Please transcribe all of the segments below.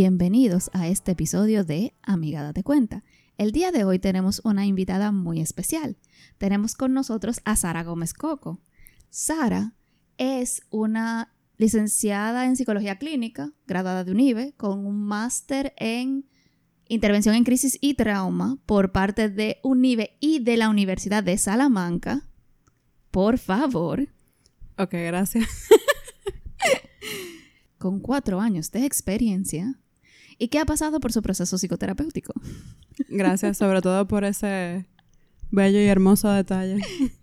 Bienvenidos a este episodio de Amiga Date Cuenta. El día de hoy tenemos una invitada muy especial. Tenemos con nosotros a Sara Gómez Coco. Sara es una licenciada en psicología clínica, graduada de UNIBE, con un máster en intervención en crisis y trauma por parte de UNIBE y de la Universidad de Salamanca. Por favor. Ok, gracias. con cuatro años de experiencia. ¿Y qué ha pasado por su proceso psicoterapéutico? Gracias, sobre todo por ese bello y hermoso detalle.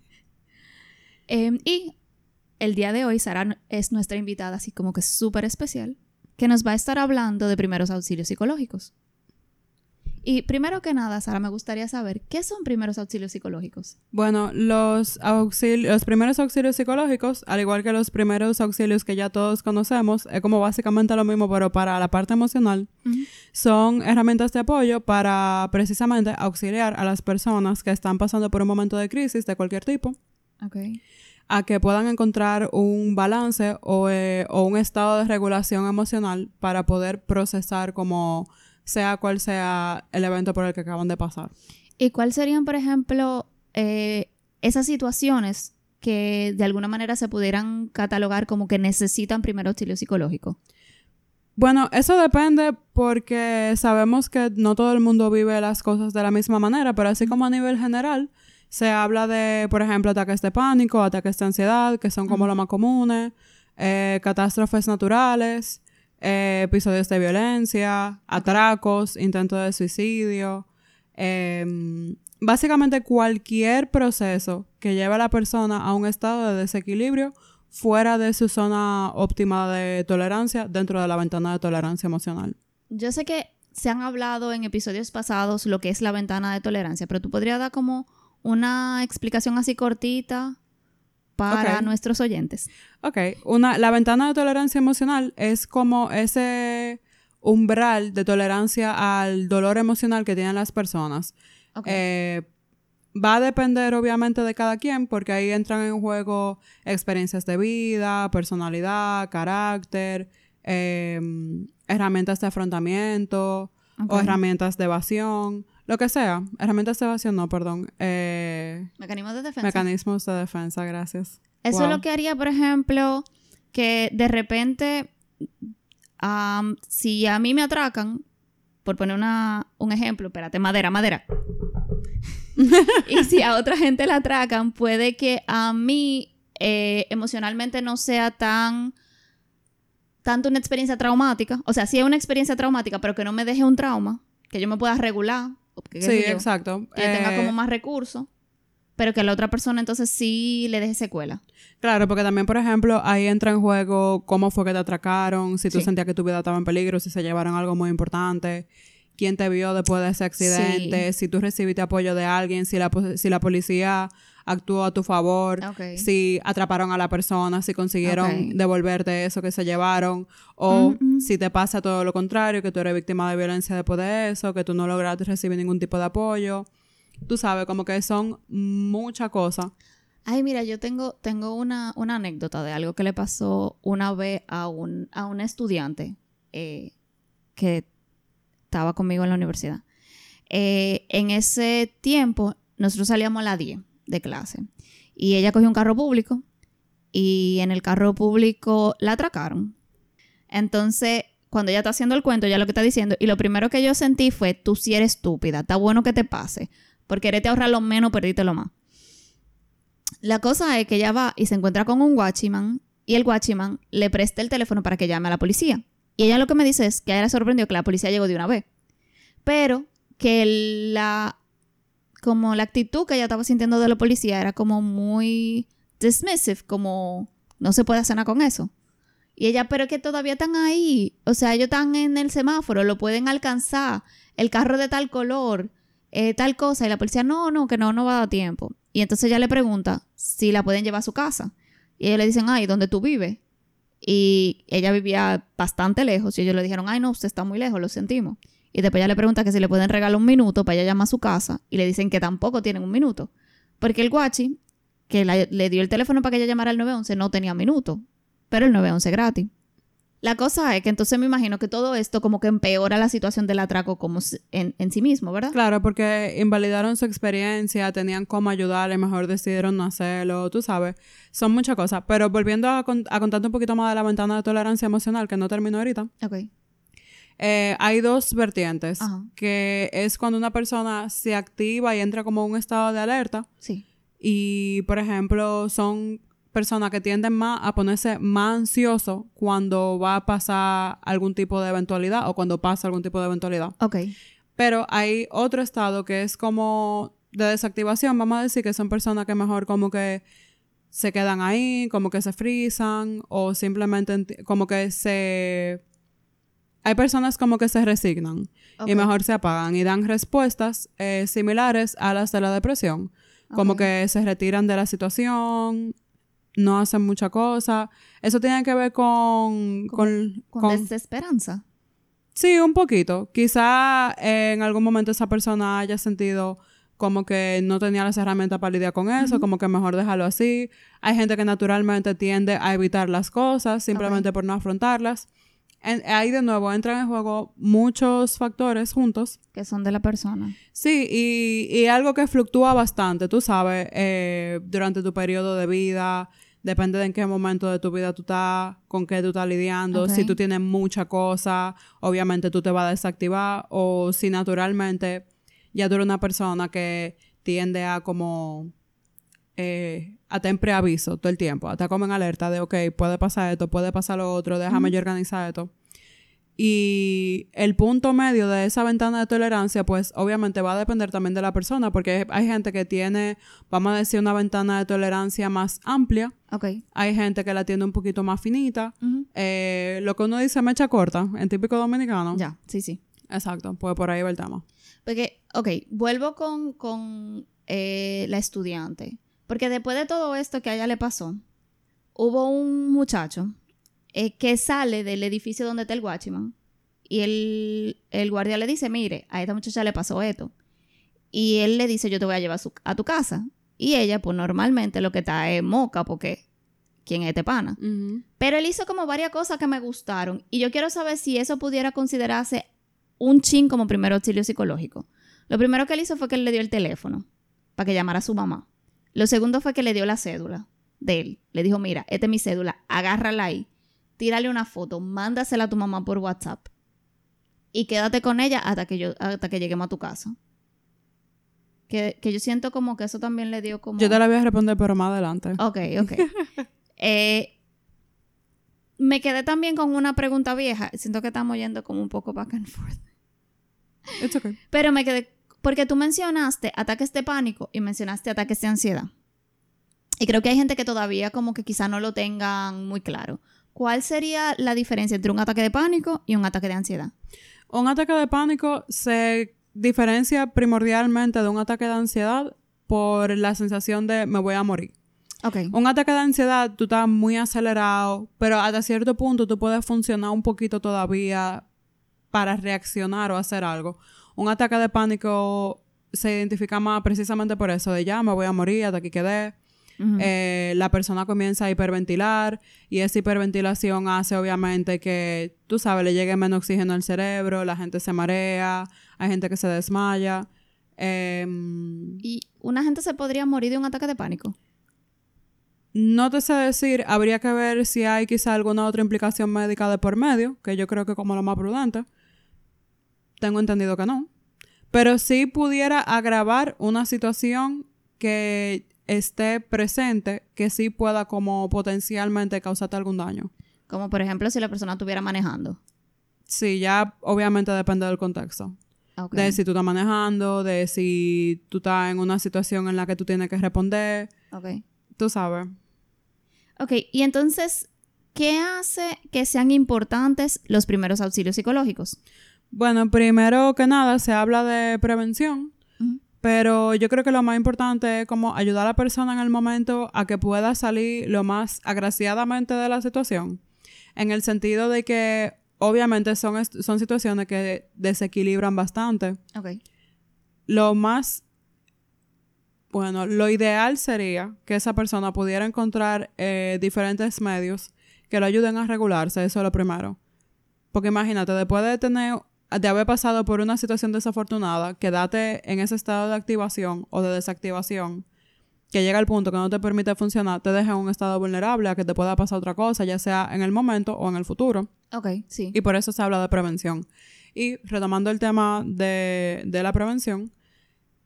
Em, y el día de hoy, Sara es nuestra invitada, así como que súper especial, que nos va a estar hablando de primeros auxilios psicológicos. Y primero que nada, Sara, me gustaría saber, ¿qué son primeros auxilios psicológicos? Bueno, los, auxilios, los primeros auxilios psicológicos, al igual que los primeros auxilios que ya todos conocemos, es como básicamente lo mismo, pero para la parte emocional, son herramientas de apoyo para precisamente auxiliar a las personas que están pasando por un momento de crisis de cualquier tipo. A que puedan encontrar un balance o, eh, o un estado de regulación emocional para poder procesar como sea cual sea el evento por el que acaban de pasar. ¿Y cuáles serían, por ejemplo, eh, esas situaciones que de alguna manera se pudieran catalogar como que necesitan primer auxilio psicológico? Bueno, eso depende porque sabemos que no todo el mundo vive las cosas de la misma manera, pero así como a nivel general, se habla de, por ejemplo, ataques de pánico, ataques de ansiedad, que son como los más comunes, eh, catástrofes naturales, eh, episodios de violencia, atracos, intentos de suicidio. Em, básicamente cualquier proceso que lleve a la persona a un estado de desequilibrio fuera de su zona óptima de tolerancia dentro de la ventana de tolerancia emocional. Yo sé que se han hablado en episodios pasados lo que es la ventana de tolerancia, pero tú podrías dar como una explicación así cortita para nuestros oyentes. Ok, una, la ventana de tolerancia emocional es como ese umbral de tolerancia al dolor emocional que tienen las personas. Eh, va a depender obviamente de cada quien porque ahí entran en juego experiencias de vida, personalidad, carácter, em, herramientas de afrontamiento o herramientas de evasión. Lo que sea. Herramientas de evasión, no, perdón. Eh, mecanismos de defensa. Mecanismos de defensa, gracias. Eso es lo que haría, por ejemplo, que de repente, si a mí me atracan, por poner una, un ejemplo, espérate, madera, madera. y si a otra gente la atracan, puede que a mí eh, emocionalmente no sea tan tanto una experiencia traumática, o sea, sí es una experiencia traumática, pero que no me deje un trauma, que yo me pueda regular, sí, exacto. Que tenga como eh, más recursos, pero que a la otra persona entonces sí le deje secuela. Claro, porque también, por ejemplo, ahí entra en juego cómo fue que te atracaron, si tú sentías que tu vida estaba en peligro, si se llevaron algo muy importante, quién te vio después de ese accidente, si tú recibiste apoyo de alguien, si la, si la policía actuó a tu favor, si atraparon a la persona, si consiguieron devolverte eso que se llevaron, o si te pasa todo lo contrario, que tú eres víctima de violencia después de eso, que tú no lograste recibir ningún tipo de apoyo. Tú sabes, como que son muchas cosas. Ay, mira, yo tengo, tengo una, anécdota de algo que le pasó una vez a un, a un estudiante eh, que estaba conmigo en la universidad. Eh, en ese tiempo, nosotros salíamos a las 10 de clase. Y ella cogió un carro público y en el carro público la atracaron. Entonces, cuando ella está haciendo el cuento, ya lo que está diciendo, y lo primero que yo sentí fue, tú sí eres estúpida, está bueno que te pase, porque te ahorrar lo menos, perdiste lo más. La cosa es que ella va y se encuentra con un guachiman y el guachiman le presta el teléfono para que llame a la policía. Y ella lo que me dice es que ella le sorprendió que la policía llegó de una vez, pero que la como la actitud que ella estaba sintiendo de la policía era como muy dismissive, como no se puede hacer nada con eso. Y ella, pero que todavía están ahí, o sea, ellos están en el semáforo, lo pueden alcanzar, el carro de tal color, eh, tal cosa, y la policía, no, no, que no, no va a dar tiempo. Y entonces ella le pregunta si la pueden llevar a su casa. Y ellos le dicen, ay, ¿dónde tú vives? Y ella vivía bastante lejos, y ellos le dijeron, ay, no, usted está muy lejos, lo sentimos. Y después ella le pregunta que si le pueden regalar un minuto para ella llamar a su casa. Y le dicen que tampoco tienen un minuto. Porque el guachi, que le dio el teléfono para que ella llamara al 911, no tenía minuto. Pero el 911 es gratis. La cosa es que entonces me imagino que todo esto como que empeora la situación del atraco como en, en sí mismo, ¿verdad? Claro, porque invalidaron su experiencia, tenían cómo ayudarle, mejor decidieron no hacerlo, tú sabes. Son muchas cosas. Pero volviendo a, con- a contarte un poquito más de la ventana de tolerancia emocional, que no terminó ahorita, Ok. Eh, hay dos vertientes. Ajá. Que es cuando una persona se activa y entra como un estado de alerta. Sí. Y, por ejemplo, son personas que tienden más a ponerse más ansioso cuando va a pasar algún tipo de eventualidad o cuando pasa algún tipo de eventualidad. Ok. Pero hay otro estado que es como de desactivación, vamos a decir que son personas que mejor como que se quedan ahí, como que se frisan o simplemente como que se... Hay personas como que se resignan y mejor se apagan y dan respuestas eh, similares a las de la depresión. Como que se retiran de la situación, no hacen mucha cosa. Eso tiene que ver con... con, Con, con- desesperanza. Sí, un poquito. Quizá eh, en algún momento esa persona haya sentido como que no tenía las herramientas para lidiar con eso, como que mejor dejarlo así. Hay gente que naturalmente tiende a evitar las cosas simplemente por no afrontarlas. En- ahí de nuevo entran en juego muchos factores juntos. Que son de la persona. Sí, y, y algo que fluctúa bastante, tú sabes, eh, durante tu periodo de vida, depende de en qué momento de tu vida tú estás, con qué tú estás lidiando, si tú tienes mucha cosa, obviamente tú te vas a desactivar, o si naturalmente ya tú eres una persona que tiende a como eh, a tener preaviso todo el tiempo, a estar como en alerta de, ok, puede pasar esto, puede pasar lo otro, déjame yo organizar esto. Y el punto medio de esa ventana de tolerancia, pues obviamente va a depender también de la persona, porque hay gente que tiene, vamos a decir, una ventana de tolerancia más amplia, Ok. hay gente que la tiene un poquito más finita, eh, lo que uno dice mecha corta, en típico dominicano. Ya, sí, sí. Exacto, pues por ahí va el tema. Porque, ok, vuelvo con, con eh, la estudiante. Porque después de todo esto que a ella le pasó, hubo un muchacho eh, que sale del edificio donde está el Watchman y el, el guardia le dice, mire, a esta muchacha le pasó esto. Y él le dice, yo te voy a llevar a, su- a tu casa. Y ella, pues normalmente lo que está es moca porque ¿quién es este pana? Pero él hizo como varias cosas que me gustaron y yo quiero saber si eso pudiera considerarse un chin como primer auxilio psicológico. Lo primero que él hizo fue que él le dio el teléfono para que llamara a su mamá. Lo segundo fue que le dio la cédula de él. Le dijo, mira, esta es mi cédula, agárrala ahí, tírale una foto, mándasela a tu mamá por WhatsApp y quédate con ella hasta que, yo, hasta que lleguemos a tu casa. Que, que yo siento como que eso también le dio como... Yo te la voy a responder, pero más adelante. Ok, ok. Eh, me quedé también con una pregunta vieja. Siento que estamos yendo como un poco back and forth. It's okay. Pero me quedé. Porque tú mencionaste ataques de pánico y mencionaste ataques de ansiedad. Y creo que hay gente que todavía como que quizá no lo tengan muy claro. ¿Cuál sería la diferencia entre un ataque de pánico y un ataque de ansiedad? Un ataque de pánico se diferencia primordialmente de un ataque de ansiedad por la sensación de me voy a morir. Ok. Un ataque de ansiedad, tú estás muy acelerado, pero hasta cierto punto tú puedes funcionar un poquito todavía para reaccionar o hacer algo. Un ataque de pánico se identifica más precisamente por eso, de ya me voy a morir, hasta aquí quedé. Eh, la persona comienza a hiperventilar y esa hiperventilación hace obviamente que, tú sabes, le llegue menos oxígeno al cerebro, la gente se marea, hay gente que se desmaya. Em, ¿Y una gente se podría morir de un ataque de pánico? no te sé decir, habría que ver si hay quizá alguna otra implicación médica de por medio, que yo creo que como lo más prudente. Tengo entendido que no. Pero sí pudiera agravar una situación que esté presente, que sí pueda como potencialmente causarte algún daño. Como por ejemplo si la persona estuviera manejando. Sí, ya obviamente depende del contexto. De si tú estás manejando, de si tú estás en una situación en la que tú tienes que responder, Ok. tú sabes. Ok, y entonces, ¿qué hace que sean importantes los primeros auxilios psicológicos? Bueno, primero que nada se habla de prevención, pero yo creo que lo más importante es como ayudar a la persona en el momento a que pueda salir lo más agraciadamente de la situación. En el sentido de que obviamente son, son situaciones que desequilibran bastante. Ok. Lo más, bueno, lo ideal sería que esa persona pudiera encontrar eh, diferentes medios que lo ayuden a regularse, eso es lo primero. Porque imagínate, después de tener, de haber pasado por una situación desafortunada, quedarte en ese estado de activación o de desactivación, que llega al punto que no te permite funcionar, te deja en un estado vulnerable a que te pueda pasar otra cosa, ya sea en el momento o en el futuro. Ok, sí. Y por eso se habla de prevención. Y retomando el tema de, de la prevención,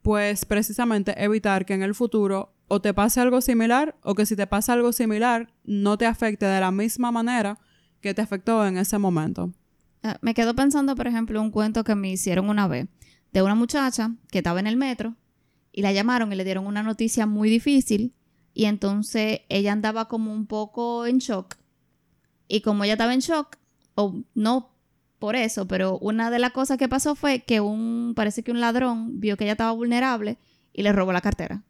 pues precisamente evitar que en el futuro o te pase algo similar o que si te pasa algo similar no te afecte de la misma manera que te afectó en ese momento. Ah, me quedo pensando, por ejemplo, un cuento que me hicieron una vez de una muchacha que estaba en el metro y la llamaron y le dieron una noticia muy difícil y entonces ella andaba como un poco en shock y como ella estaba en shock o no por eso, pero una de las cosas que pasó fue que un parece que un ladrón vio que ella estaba vulnerable y le robó la cartera.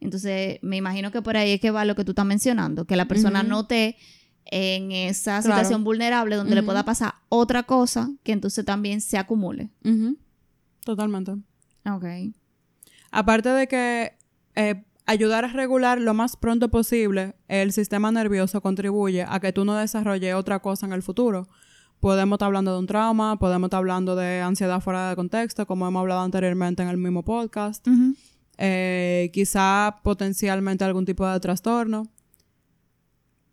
Entonces, me imagino que por ahí es que va lo que tú estás mencionando, que la persona Ujú. no esté en esa Claro. situación vulnerable donde le pueda pasar otra cosa que entonces también se acumule. Totalmente. Ok. Aparte de que eh, ayudar a regular lo más pronto posible el sistema nervioso contribuye a que tú no desarrolles otra cosa en el futuro. Podemos estar hablando de un trauma, podemos estar hablando de ansiedad fuera de contexto, como hemos hablado anteriormente en el mismo podcast. Eh, quizá potencialmente algún tipo de trastorno.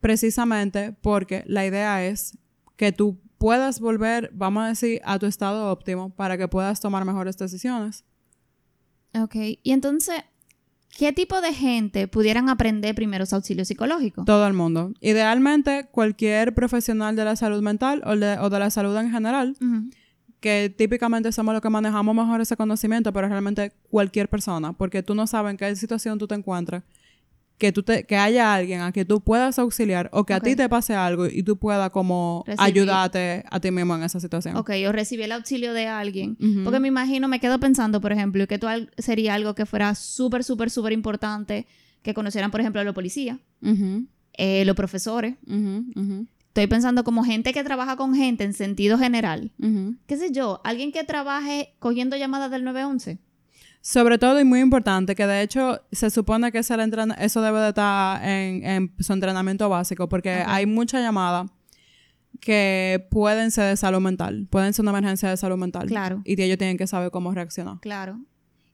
Precisamente porque la idea es que tú puedas volver, vamos a decir, a tu estado óptimo para que puedas tomar mejores decisiones. Ok. Y entonces, ¿qué tipo de gente pudieran aprender primeros auxilios psicológicos? Todo el mundo. Idealmente, cualquier profesional de la salud mental o de, o de la salud en general, que típicamente somos los que manejamos mejor ese conocimiento, pero realmente cualquier persona, porque tú no sabes en qué situación tú te encuentras, que, tú te, que haya alguien a que tú puedas auxiliar o que a ti te pase algo y tú puedas como Recibir. ayudarte a ti mismo en esa situación. Ok, o recibir el auxilio de alguien. Porque me imagino, me quedo pensando, por ejemplo, que esto al- sería algo que fuera súper, súper, súper importante que conocieran, por ejemplo, a los policías, eh, los profesores. Estoy pensando como gente que trabaja con gente en sentido general. ¿Qué sé yo? Alguien que trabaje cogiendo llamadas del 911. Sobre todo y muy importante, que de hecho se supone que ese eso debe de estar en, en su entrenamiento básico, porque hay muchas llamadas que pueden ser de salud mental, pueden ser una emergencia de salud mental. Claro. Y ellos tienen que saber cómo reaccionar. Claro.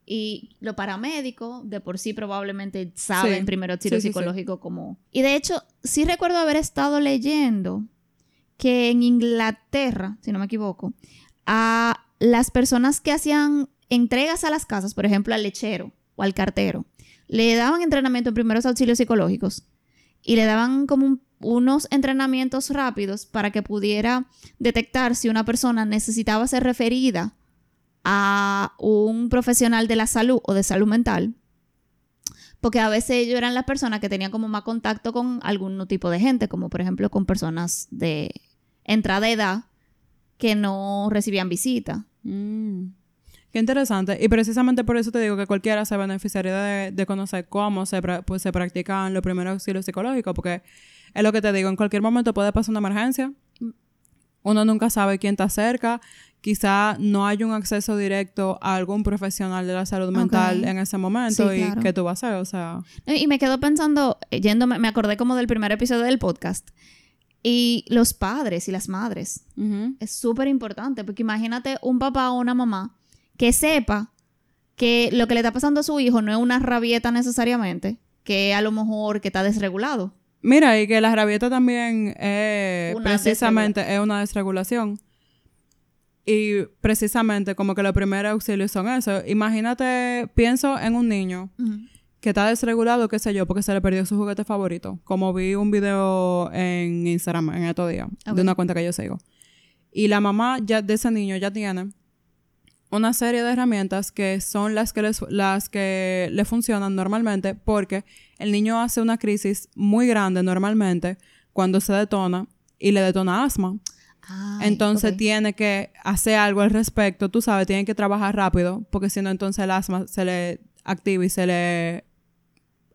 Y los paramédicos, de por sí probablemente saben Sí. primero auxilio Sí, sí, sí. psicológico como... Y de hecho, sí recuerdo haber estado leyendo que en Inglaterra, si no me equivoco, a las personas que hacían entregas a las casas, por ejemplo, al lechero o al cartero, le daban entrenamiento en primeros auxilios psicológicos y le daban como un- unos entrenamientos rápidos para que pudiera detectar si una persona necesitaba ser referida a un profesional de la salud o de salud mental. Porque a veces ellos eran las personas que tenían como más contacto con algún tipo de gente, como por ejemplo con personas de entrada de edad que no recibían visita. Mm. Qué interesante. Y precisamente por eso te digo que cualquiera se beneficiaría de, de conocer cómo se, pues, se practican los primeros auxilios psicológicos, porque es lo que te digo, en cualquier momento puede pasar una emergencia. Uno nunca sabe quién está cerca. Quizá no hay un acceso directo a algún profesional de la salud mental Ok. en ese momento. Sí, ¿Y claro. qué tú vas a hacer? O sea... Y me quedo pensando, eh, yéndome, me acordé como del primer episodio del podcast. Y los padres y las madres. ujú. Es súper importante, porque imagínate un papá o una mamá que sepa que lo que le está pasando a su hijo no es una rabieta necesariamente, que a lo mejor que está desregulado. Mira, y que la rabieta también eh, Una precisamente es una desregulación. Y precisamente como que los primeros auxilios son eso. Imagínate, pienso en un niño que está desregulado, qué sé yo, porque se le perdió su juguete favorito. Como vi un video en Instagram en estos días, de una cuenta que yo sigo. Y la mamá ya de ese niño ya tiene una serie de herramientas que son las que, les- las que le funcionan normalmente porque el niño hace una crisis muy grande normalmente cuando se detona y le detona asma. Ay, Entonces tiene que hacer algo al respecto, tú sabes, tiene que trabajar rápido porque si no entonces el asma se le activa y se le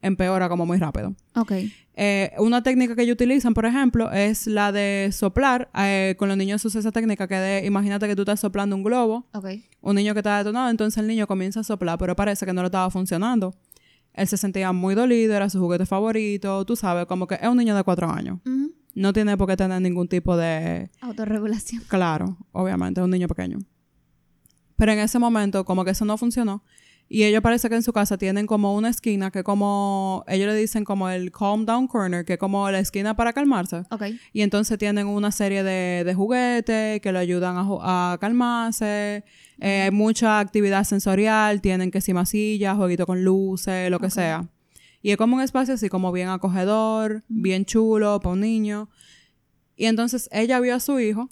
empeora como muy rápido. Ok. Eh, una técnica que ellos utilizan, por ejemplo, es la de soplar. Eh, con los niños se usa esa técnica que de, imagínate que tú estás soplando un globo, Ok. un niño que está detonado, entonces el niño comienza a soplar, pero parece que no le estaba funcionando. Él se sentía muy dolido, era su juguete favorito, tú sabes, como que es un niño de cuatro años. No tiene por qué tener ningún tipo de... Autorregulación. Claro, obviamente, es un niño pequeño. Pero en ese momento, como que eso no funcionó. Y ellos parece que en su casa tienen como una esquina que como, ellos le dicen como el calm down corner, que es como la esquina para calmarse. Ok. Y entonces tienen una serie de, de juguetes que le ayudan a, a calmarse. Eh, mucha actividad sensorial, tienen que si masillas, jueguito con luces, lo que sea. Y es como un espacio así como bien acogedor, bien chulo para un niño. Y entonces ella vio a su hijo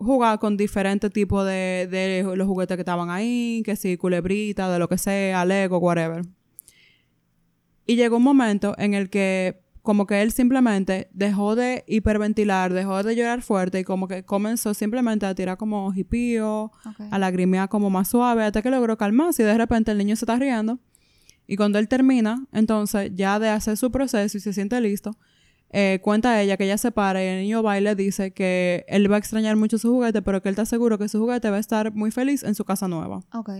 jugar con diferentes tipos de, de los juguetes que estaban ahí, que si culebrita, de lo que sea, Lego, whatever. Y llegó un momento en el que como que él simplemente dejó de hiperventilar, dejó de llorar fuerte y como que comenzó simplemente a tirar como hipío, Ok. a lagrimear como más suave, hasta que logró calmarse y de repente el niño se está riendo. Y cuando él termina, entonces, ya de hacer su proceso y se siente listo, eh, cuenta ella que ella se para y el niño va y le dice que él va a extrañar mucho su juguete, pero que él está seguro que su juguete va a estar muy feliz en su casa nueva. Ok.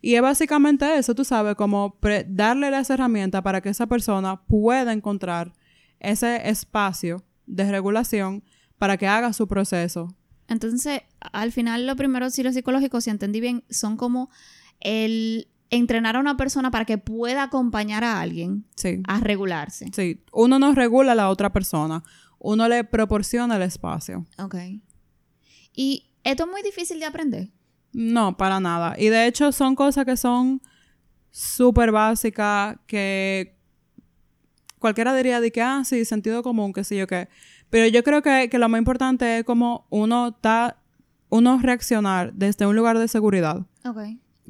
Y es básicamente eso, tú sabes, como pre- darle las herramientas para que esa persona pueda encontrar ese espacio de regulación para que haga su proceso. Entonces, al final, los primeros auxilios psicológicos, si entendí bien, son como el entrenar a una persona para que pueda acompañar a alguien Sí. a regularse. Sí, uno no regula a la otra persona, uno le proporciona el espacio. Ok. Y esto es muy difícil de aprender. No, para nada. Y de hecho son cosas que son súper básicas, que cualquiera diría de que, ah, sí, sentido común, que sí yo qué. Pero yo creo que, que lo más importante es como uno está, uno reaccionar desde un lugar de seguridad Ok.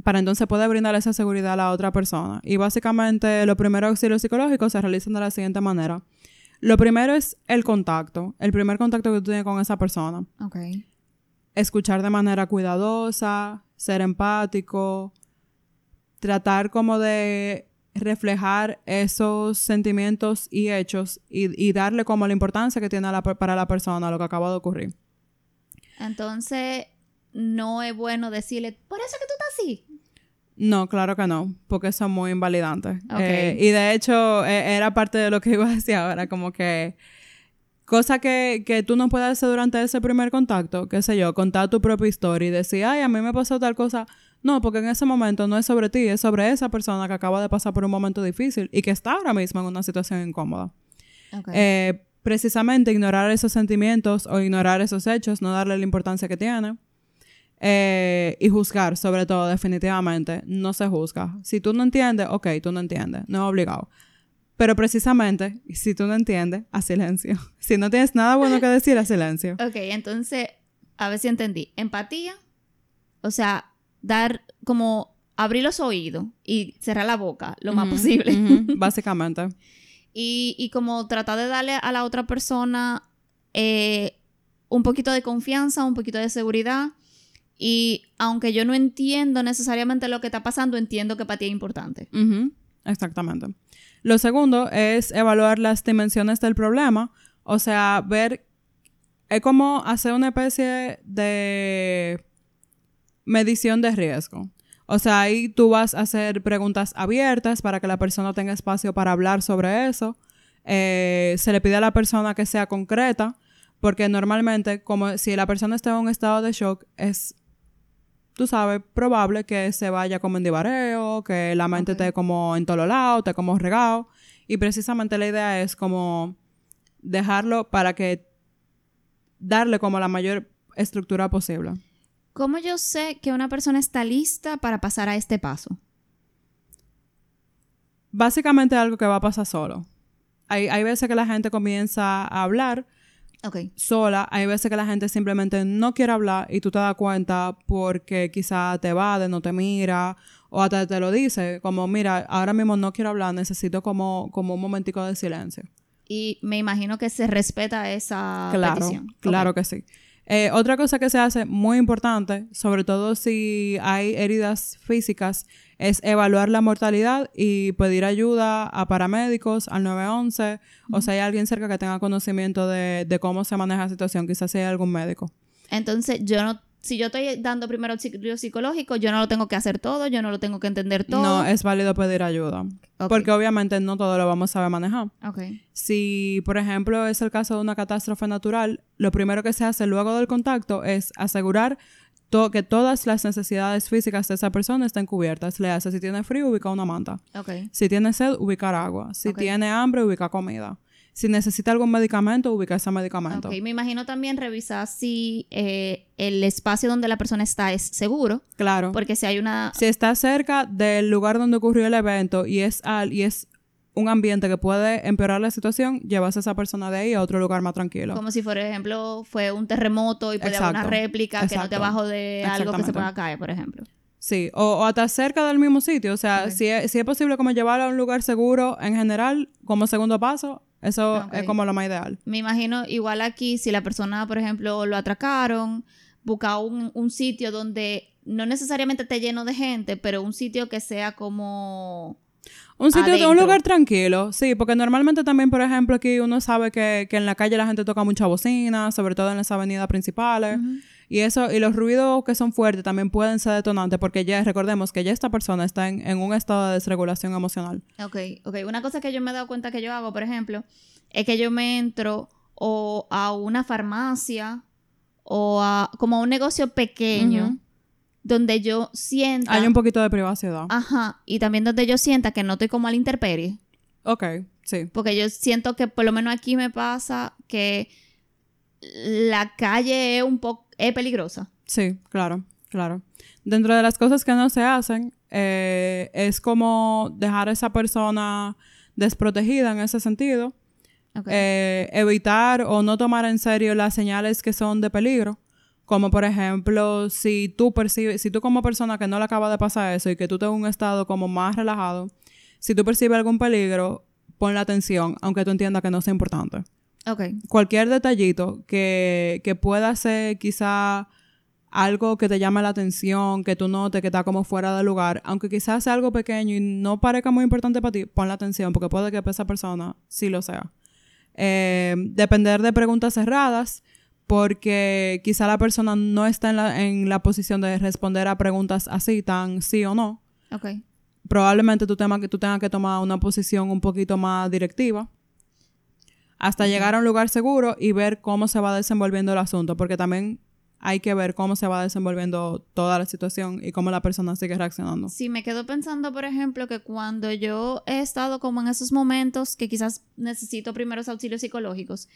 Para entonces poder brindar esa seguridad a la otra persona. Y básicamente los primeros auxilios psicológicos se realizan de la siguiente manera. Lo primero es el contacto, el primer contacto que tú tienes con esa persona. Escuchar de manera cuidadosa, ser empático, tratar como de reflejar esos sentimientos y hechos y, y darle como la importancia que tiene la para la persona lo que acaba de ocurrir. Entonces, no es bueno decirle, por eso que tú estás así. No, claro que no, porque son muy invalidantes. Ok. Eh, y de hecho, eh, era parte de lo que iba a decir ahora, como que cosa que, que tú no puedes hacer durante ese primer contacto, qué sé yo, contar tu propia historia y decir, ay, a mí me pasó tal cosa. No, porque en ese momento no es sobre ti, es sobre esa persona que acaba de pasar por un momento difícil y que está ahora mismo en una situación incómoda. Ok. Eh, precisamente ignorar esos sentimientos o ignorar esos hechos, no darle la importancia que tiene. Eh, y juzgar, sobre todo, definitivamente, no se juzga. Si tú no entiendes, ok, tú no entiendes, no es obligado. Pero precisamente, si tú no entiendes, a silencio. Si no tienes nada bueno que decir, a silencio. Ok, entonces, a ver si entendí. Empatía, o sea, dar como abrir los oídos y cerrar la boca lo más posible. básicamente. y, y como tratar de darle a la otra persona eh, un poquito de confianza, un poquito de seguridad. Y aunque yo no entiendo necesariamente lo que está pasando, entiendo que para ti es importante. Exactamente. Lo segundo es evaluar las dimensiones del problema. O sea, ver. Es como hacer una especie de medición de riesgo. O sea, ahí tú vas a hacer preguntas abiertas para que la persona tenga espacio para hablar sobre eso. Eh, se le pide a la persona que sea concreta, porque normalmente, como si la persona está en un estado de shock, es tú sabes, probable que se vaya como en divareo, que la mente Ok. esté como entololado, esté como regado. Y precisamente la idea es como dejarlo para que darle como la mayor estructura posible. ¿Cómo yo sé que una persona está lista para pasar a este paso? Básicamente algo que va a pasar solo. Hay, hay veces que la gente comienza a hablar Ok. sola, hay veces que la gente simplemente no quiere hablar y tú te das cuenta porque quizá te evade, no te mira o hasta te lo dice, como mira, ahora mismo no quiero hablar, necesito como, como un momentico de silencio. Y me imagino que se respeta esa claro, petición. claro que sí. Eh, otra cosa que se hace muy importante, sobre todo si hay heridas físicas, es evaluar la mortalidad y pedir ayuda a paramédicos, al 911, o si hay alguien cerca que tenga conocimiento de, de cómo se maneja la situación, quizás hay algún médico. Entonces, yo no si yo estoy dando primero auxilio psicológico, yo no lo tengo que hacer todo, yo no lo tengo que entender todo. No, es válido pedir ayuda. Porque obviamente no todo lo vamos a saber manejar. Ok. Si, por ejemplo, es el caso de una catástrofe natural, lo primero que se hace luego del contacto es asegurar to- que todas las necesidades físicas de esa persona estén cubiertas. Le hace, si tiene frío, ubica una manta. Ok. Si tiene sed, ubicar agua. Si tiene hambre, ubica comida. Si necesita algún medicamento, ubica ese medicamento. Ok, me imagino también revisar si eh, el espacio donde la persona está es seguro, Claro. porque si hay una... Si está cerca del lugar donde ocurrió el evento y es al, y es un ambiente que puede empeorar la situación, llevas a esa persona de ahí a otro lugar más tranquilo. Como si, por ejemplo, fue un terremoto y puede haber una Exacto. réplica que no esté abajo de algo que se pueda caer, por ejemplo. Sí, o, o hasta cerca del mismo sitio. O sea, si, es, si es posible como llevarlo a un lugar seguro en general, como segundo paso, eso es como lo más ideal. Me imagino igual aquí, si la persona, por ejemplo, lo atracaron, busca un, un sitio donde no necesariamente esté lleno de gente, pero un sitio que sea como... Un sitio, un lugar tranquilo, sí, porque normalmente también, por ejemplo, aquí uno sabe que, que en la calle la gente toca mucha bocina, sobre todo en las avenidas principales, y eso, y los ruidos que son fuertes también pueden ser detonantes, porque ya recordemos que ya esta persona está en, en un estado de desregulación emocional. Ok, ok. Una cosa que yo me he dado cuenta que yo hago, por ejemplo, es que yo me entro o a una farmacia o a como a un negocio pequeño donde yo sienta... Hay un poquito de privacidad. Ajá, y también donde yo sienta que no estoy como a la intemperie. Ok, sí. Porque yo siento que por lo menos aquí me pasa que la calle es un poco... es peligrosa. Sí, claro, claro. Dentro de las cosas que no se hacen, eh, es como dejar a esa persona desprotegida en ese sentido. Eh, evitar o no tomar en serio las señales que son de peligro. Como por ejemplo, si tú percibes, si tú como persona que no le acaba de pasar eso y que tú en un estado como más relajado, si tú percibes algún peligro, pon la atención, aunque tú entiendas que no sea importante cualquier detallito que, que pueda ser quizá algo que te llame la atención, que tú notes que está como fuera de lugar, aunque quizás sea algo pequeño y no parezca muy importante para ti, pon la atención porque puede que esa persona sí lo sea. Eh, depender de preguntas cerradas porque quizá la persona no está en la, en la posición de responder a preguntas así, tan sí o no. Ok. Probablemente tú, tema- tú tengas que tomar una posición un poquito más directiva hasta llegar a un lugar seguro y ver cómo se va desenvolviendo el asunto, porque también hay que ver cómo se va desenvolviendo toda la situación y cómo la persona sigue reaccionando. Sí, me quedo pensando, por ejemplo, que cuando yo he estado como en esos momentos que quizás necesito primeros auxilios psicológicos,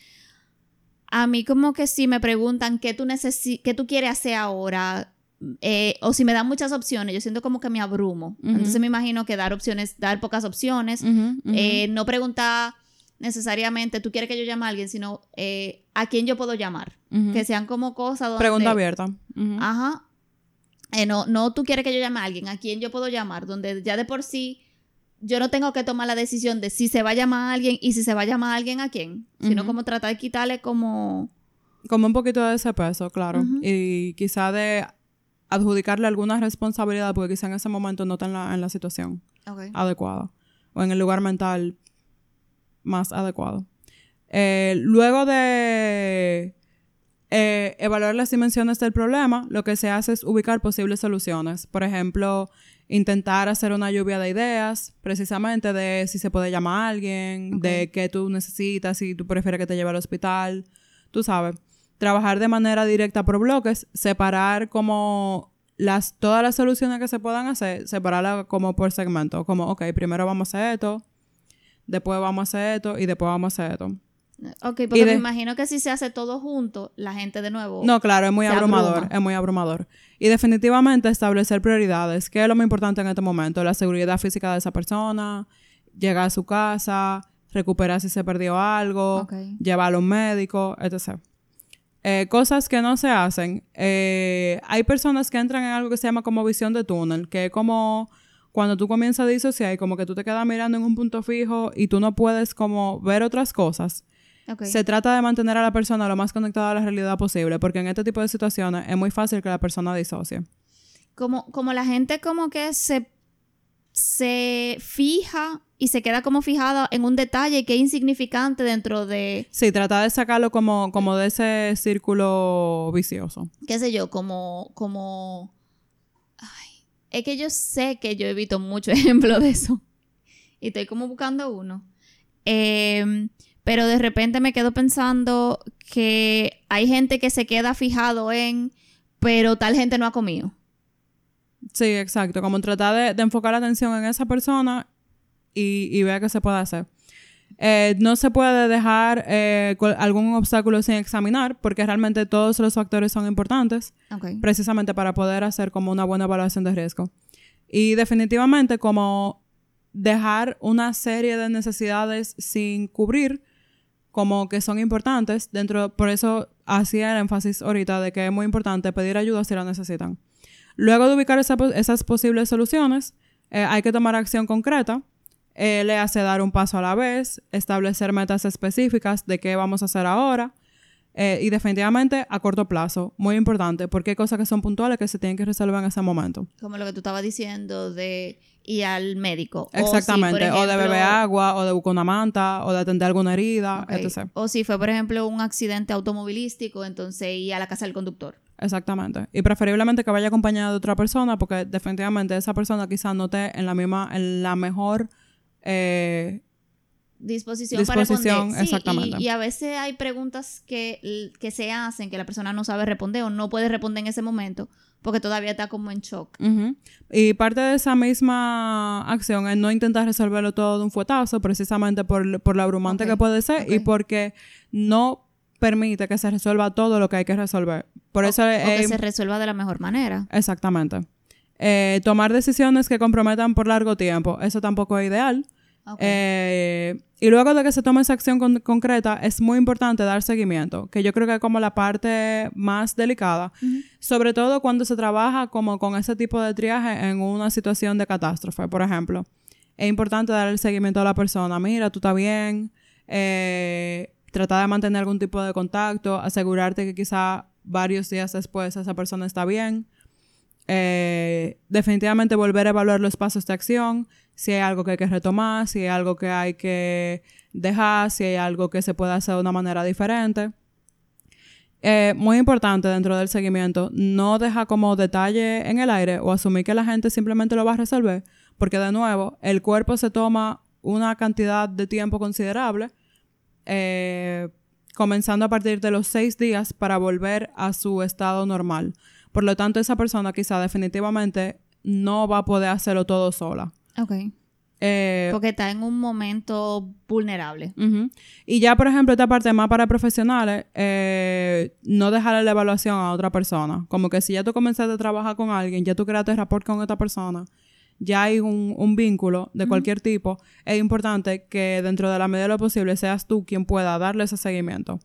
a mí como que si me preguntan qué tú, necesi qué tú quieres hacer ahora, eh, o si me dan muchas opciones, yo siento como que me abrumo. Ujú. Entonces me imagino que dar opciones, dar pocas opciones, Ujú, ujú. eh, no preguntar necesariamente, tú quieres que yo llame a alguien, sino eh, a quién yo puedo llamar. Que sean como cosas donde... Pregunta abierta. Ajá. Eh, no, no tú quieres que yo llame a alguien, a quién yo puedo llamar, donde ya de por sí yo no tengo que tomar la decisión de si se va a llamar a alguien y si se va a llamar a alguien a quién, sino como tratar de quitarle como... Como un poquito de ese peso, claro. Y quizá de adjudicarle alguna responsabilidad porque quizá en ese momento no está en la, en la situación adecuada o en el lugar mental más adecuado. Eh, luego de eh, evaluar las dimensiones del problema, lo que se hace es ubicar posibles soluciones. Por ejemplo, intentar hacer una lluvia de ideas, precisamente de si se puede llamar a alguien, de qué tú necesitas, si tú prefieres que te lleve al hospital, tú sabes. Trabajar de manera directa por bloques, separar como las, todas las soluciones que se puedan hacer, separarlas como por segmento, como, ok, primero vamos a hacer esto, después vamos a hacer esto y después vamos a hacer esto. Ok, porque me imagino que si se hace todo junto, la gente de nuevo... No, claro, es muy abrumador, abruma. es muy abrumador. Y definitivamente establecer prioridades, ¿qué es lo más importante en este momento? La seguridad física de esa persona, llegar a su casa, recuperar si se perdió algo, Ok. llevarlo a un médico, etc. Eh, cosas que no se hacen. eh, hay personas que entran en algo que se llama como visión de túnel, que es como cuando tú comienzas a disociar y como que tú te quedas mirando en un punto fijo y tú no puedes como ver otras cosas. Se trata de mantener a la persona lo más conectada a la realidad posible, porque en este tipo de situaciones es muy fácil que la persona disocie. Como, como la gente como que se, se fija y se queda como fijada en un detalle que es insignificante dentro de, Sí, trata de sacarlo como, como de ese círculo vicioso. qué sé yo, como, como, es que yo sé que yo he visto muchos ejemplos de eso y estoy como buscando uno. Em, pero de repente me quedo pensando que hay gente que se queda fijado en, pero tal gente no ha comido. Sí, exacto. Como tratar de, de enfocar la atención en esa persona y, y ver qué se puede hacer. Eh, no se puede dejar eh, algún obstáculo sin examinar porque realmente todos los factores son importantes precisamente para poder hacer como una buena evaluación de riesgo. Y definitivamente como dejar una serie de necesidades sin cubrir como que son importantes dentro, por eso hacía el énfasis ahorita de que es muy importante pedir ayuda si la necesitan. Luego de ubicar esa esas posibles soluciones, eh, hay que tomar acción concreta, eh, le hace dar un paso a la vez, establecer metas específicas de qué vamos a hacer ahora, eh, y definitivamente a corto plazo, muy importante, porque hay cosas que son puntuales que se tienen que resolver en ese momento. Como lo que tú estabas diciendo de ir al médico. Exactamente, O, si, por o de beber agua, o de buscar una manta, o de atender alguna herida, etc. O si fue, por ejemplo, un accidente automovilístico, entonces ir a la casa del conductor. Exactamente. Y preferiblemente que vaya acompañada de otra persona, porque definitivamente esa persona quizás no esté en la misma, en la mejor eh, Disposición, Disposición, para responder. Sí. Y, y a veces hay preguntas que, que se hacen que la persona no sabe responder o no puede responder en ese momento porque todavía está como en shock. Y parte de esa misma acción es no intentar resolverlo todo de un fuetazo, precisamente por, por lo abrumante que puede ser y porque no permite que se resuelva todo lo que hay que resolver. Por O- eso o que se resuelva de la mejor manera. Exactamente. Eh, tomar decisiones que comprometan por largo tiempo, eso tampoco es ideal. Ok. Eh, y luego de que se tome esa acción con- concreta, es muy importante dar seguimiento, que yo creo que es como la parte más delicada, Ujú. sobre todo cuando se trabaja como con ese tipo de triaje en una situación de catástrofe, por ejemplo. Es importante dar el seguimiento a la persona. Mira, tú estás bien. Eh, tratar de mantener algún tipo de contacto. Asegurarte que quizá varios días después esa persona está bien. Eh, definitivamente volver a evaluar los pasos de acción. Si hay algo que hay que retomar. Si hay algo que hay que dejar. Si hay algo que se puede hacer de una manera diferente. Eh, muy importante dentro del seguimiento, no deja como detalle en el aire o asumir que la gente simplemente lo va a resolver, porque de nuevo, el cuerpo se toma una cantidad de tiempo considerable, eh, comenzando a partir de los seis días para volver a su estado normal. Por lo tanto, esa persona quizá definitivamente no va a poder hacerlo todo sola. Ok. Eh, Porque está en un momento vulnerable. Y ya, por ejemplo, esta parte más para profesionales, eh, no dejarle la evaluación a otra persona. Como que si ya tú comenzaste a trabajar con alguien, ya tú creaste rapport con esta persona, ya hay un, un vínculo de cualquier tipo, es importante que dentro de la medida de lo posible seas tú quien pueda darle ese seguimiento.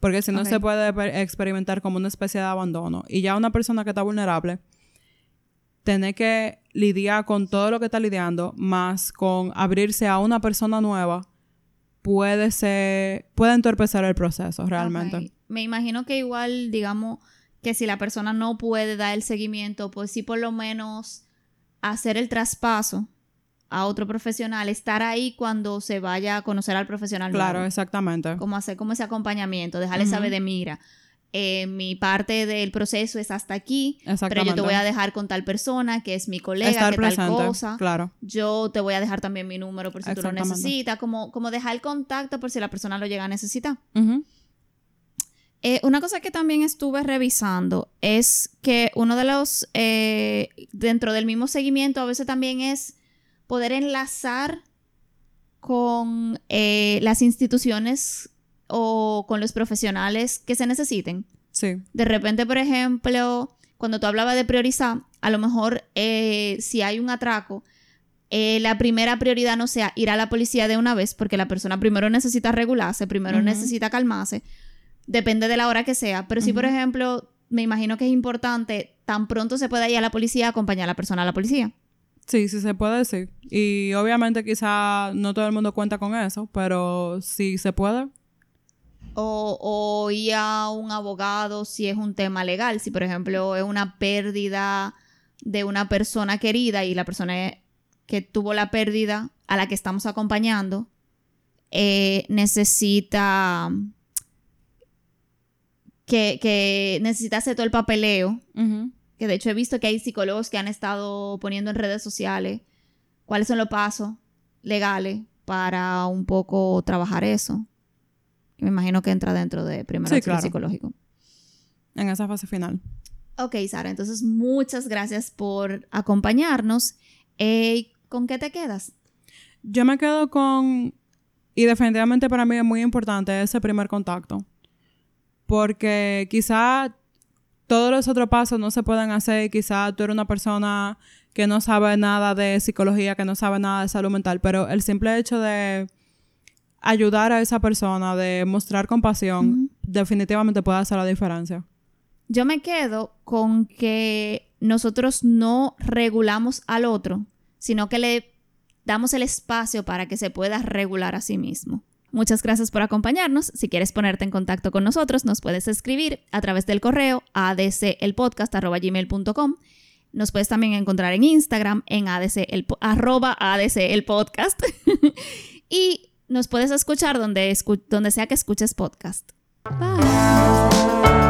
Porque si no se puede per- experimentar como una especie de abandono. Y ya una persona que está vulnerable, tener que lidiar con todo lo que está lidiando, más con abrirse a una persona nueva, puede ser, puede entorpecer el proceso realmente. Me imagino que igual, digamos, que si la persona no puede dar el seguimiento, pues sí por lo menos hacer el traspaso a otro profesional, estar ahí cuando se vaya a conocer al profesional. Claro, nuevo. exactamente. como hacer como ese acompañamiento, dejarle saber de mira, eh, mi parte del proceso es hasta aquí, pero yo te voy a dejar con tal persona que es mi colega, Estar que tal cosa. claro. Yo te voy a dejar también mi número por si tú lo necesitas, como, como dejar el contacto por si la persona lo llega a necesitar. Eh, una cosa que también estuve revisando es que uno de los, eh, dentro del mismo seguimiento, a veces también es poder enlazar con las instituciones o con los profesionales que se necesiten. Sí, De repente, por ejemplo, cuando tú hablabas de priorizar, a lo mejor eh, si hay un atraco, eh, la primera prioridad no sea ir a la policía de una vez, porque la persona primero necesita regularse, primero necesita calmarse, depende de la hora que sea, pero si por ejemplo, me imagino que es importante, tan pronto se pueda ir a la policía, acompañar a la persona a la policía. sí, sí se puede decir. Y obviamente quizá no todo el mundo cuenta con eso, pero sí se puede. O, o ir a un abogado si es un tema legal, si por ejemplo es una pérdida de una persona querida y la persona que tuvo la pérdida a la que estamos acompañando eh, necesita que, que necesita hacer todo el papeleo, que de hecho he visto que hay psicólogos que han estado poniendo en redes sociales cuáles son los pasos legales para un poco trabajar eso. Me imagino que entra dentro de primer sí, psicológico. En esa fase final. Ok, Sara, entonces muchas gracias por acompañarnos. Eh, ¿Con qué te quedas? Yo me quedo con, y definitivamente para mí es muy importante ese primer contacto, porque quizá todos los otros pasos no se pueden hacer, quizá tú eres una persona que no sabe nada de psicología, que no sabe nada de salud mental, pero el simple hecho de ayudar a esa persona, de mostrar compasión, definitivamente puede hacer la diferencia. Yo me quedo con que nosotros no regulamos al otro, sino que le damos el espacio para que se pueda regular a sí mismo. Muchas gracias por acompañarnos. Si quieres ponerte en contacto con nosotros, nos puedes escribir a través del correo adcelpodcast.gmail.com. Nos puedes también encontrar en Instagram en adc arroba adclpodcast. y nos puedes escuchar donde, sea que escuches podcast. Bye.